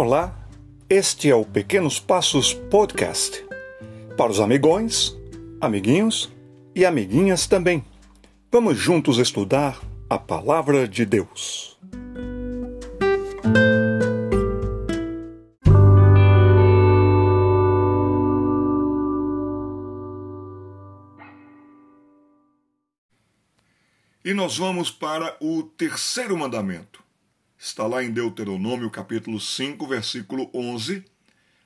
Olá, este é o Pequenos Passos Podcast. Para os amigões, amiguinhos e amiguinhas também. Vamos juntos estudar a Palavra de Deus. E nós vamos para o terceiro mandamento Está lá em Deuteronômio capítulo 5, versículo 11: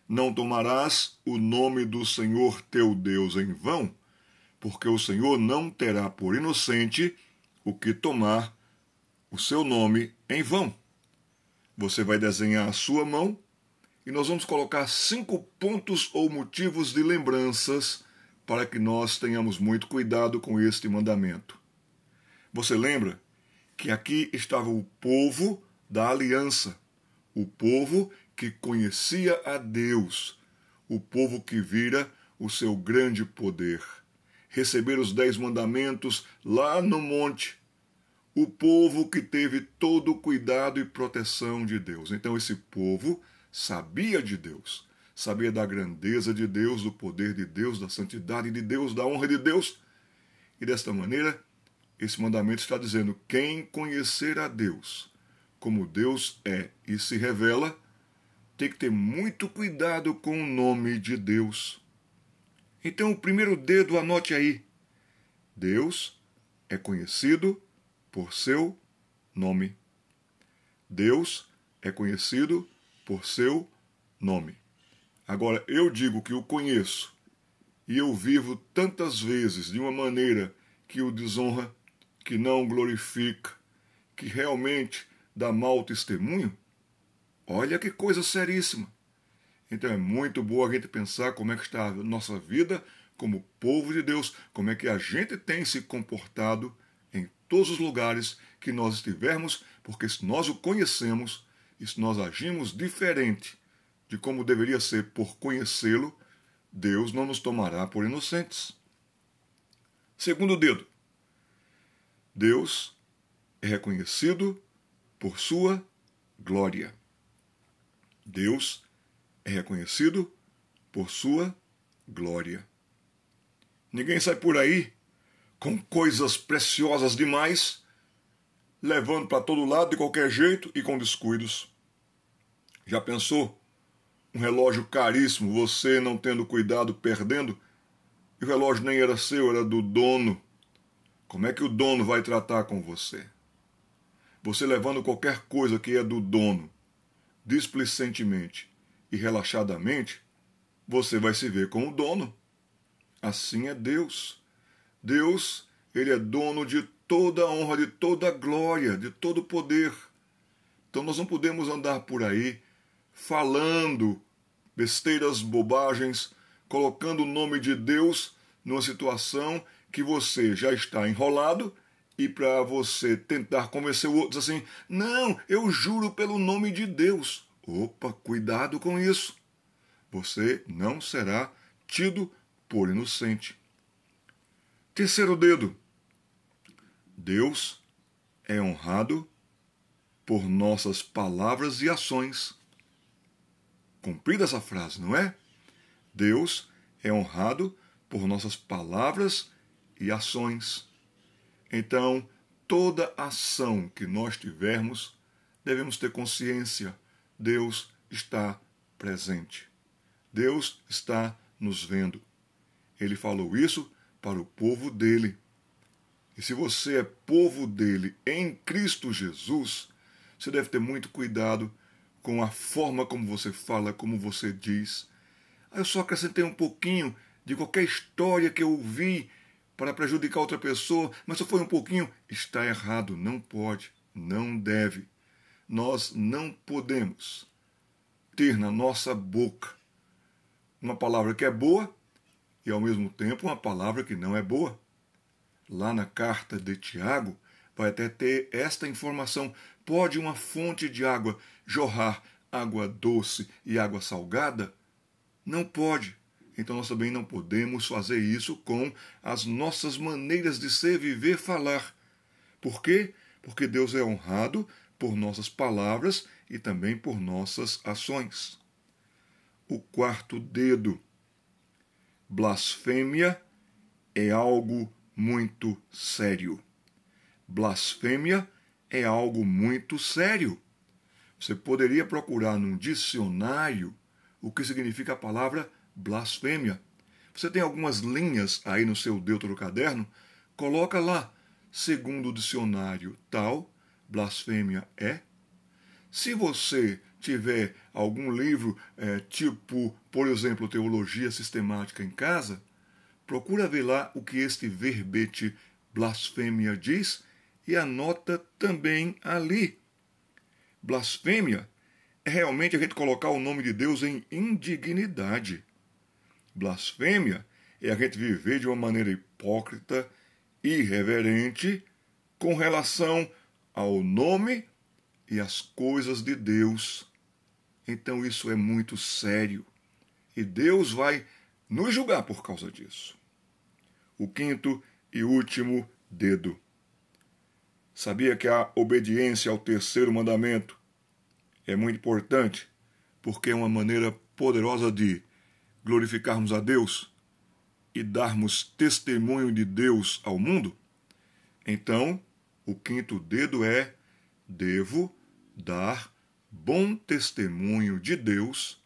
Não tomarás o nome do Senhor teu Deus em vão, porque o Senhor não terá por inocente o que tomar o seu nome em vão. Você vai desenhar a sua mão e nós vamos colocar cinco pontos ou motivos de lembranças para que nós tenhamos muito cuidado com este mandamento. Você lembra que aqui estava o povo da aliança, o povo que conhecia a Deus, o povo que vira o seu grande poder. Receber os dez mandamentos lá no monte, o povo que teve todo o cuidado e proteção de Deus. Então, esse povo sabia de Deus, sabia da grandeza de Deus, do poder de Deus, da santidade de Deus, da honra de Deus. E desta maneira, esse mandamento está dizendo: quem conhecer a Deus como Deus é e se revela, tem que ter muito cuidado com o nome de Deus. Então, o primeiro dedo, anote aí. Deus é conhecido por seu nome. Deus é conhecido por seu nome. Agora, eu digo que o conheço e eu vivo tantas vezes de uma maneira que o desonra, que não glorifica, que realmente dá mau testemunho, olha que coisa seríssima. Então é muito boa a gente pensar como é que está a nossa vida como povo de Deus, como é que a gente tem se comportado em todos os lugares que nós estivermos, porque se nós o conhecemos e se nós agimos diferente de como deveria ser por conhecê-lo, Deus não nos tomará por inocentes. Segundo dedo, Deus é reconhecido por sua glória. Deus é reconhecido por sua glória. Ninguém sai por aí com coisas preciosas demais, levando para todo lado de qualquer jeito e com descuidos. Já pensou? Um relógio caríssimo, você não tendo cuidado, perdendo, e o relógio nem era seu, era do dono. Como é que o dono vai tratar com você? Você levando qualquer coisa que é do dono, displicentemente e relaxadamente, você vai se ver com o dono. Assim é Deus. Deus, ele é dono de toda a honra, de toda a glória, de todo o poder. Então nós não podemos andar por aí falando besteiras, bobagens, colocando o nome de Deus numa situação que você já está enrolado e para você tentar convencer o outro assim, não, eu juro pelo nome de Deus. Opa, cuidado com isso. Você não será tido por inocente. Terceiro dedo. Deus é honrado por nossas palavras e ações. Cumprida essa frase, não é? Deus é honrado por nossas palavras e ações. Então, toda ação que nós tivermos, devemos ter consciência: Deus está presente. Deus está nos vendo. Ele falou isso para o povo dele. E se você é povo dele em Cristo Jesus, você deve ter muito cuidado com a forma como você fala, como você diz. Eu só acrescentei um pouquinho de qualquer história que eu ouvi para prejudicar outra pessoa, mas só foi um pouquinho, está errado, não pode, não deve. Nós não podemos ter na nossa boca uma palavra que é boa e ao mesmo tempo uma palavra que não é boa. Lá na carta de Tiago vai até ter esta informação: pode uma fonte de água jorrar água doce e água salgada? Não pode. Então nós também não podemos fazer isso com as nossas maneiras de ser, viver, falar. Por quê? Porque Deus é honrado por nossas palavras e também por nossas ações. O quarto dedo. Blasfêmia é algo muito sério. Blasfêmia é algo muito sério. Você poderia procurar num dicionário o que significa a palavra blasfêmia. Você tem algumas linhas aí no seu Deutero caderno? Coloca lá, segundo o dicionário tal, blasfêmia é. Se você tiver algum livro, é, tipo, por exemplo, Teologia Sistemática em casa, procura ver lá o que este verbete blasfêmia diz e anota também ali. Blasfêmia é realmente a gente colocar o nome de Deus em indignidade. Blasfêmia é a gente viver de uma maneira hipócrita, irreverente, com relação ao nome e às coisas de Deus. Então isso é muito sério. E Deus vai nos julgar por causa disso. O quinto e último dedo. Sabia que a obediência ao terceiro mandamento é muito importante, porque é uma maneira poderosa de glorificarmos a Deus e darmos testemunho de Deus ao mundo? Então, o quinto dedo é: devo dar bom testemunho de Deus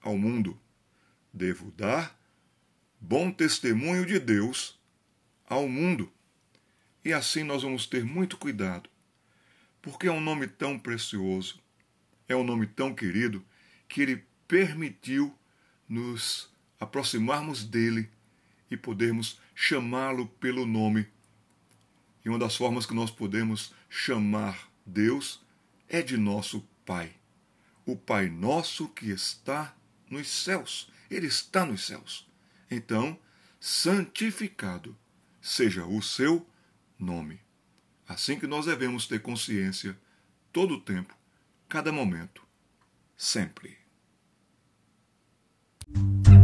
ao mundo. Devo dar bom testemunho de Deus ao mundo. E assim nós vamos ter muito cuidado, porque é um nome tão precioso, é um nome tão querido, que ele permitiu nos aproximarmos dele e podermos chamá-lo pelo nome. E uma das formas que nós podemos chamar Deus é de nosso Pai. O Pai nosso que está nos céus. Ele está nos céus. Então, santificado seja o seu nome. Assim que nós devemos ter consciência todo o tempo, cada momento, sempre. Thank you.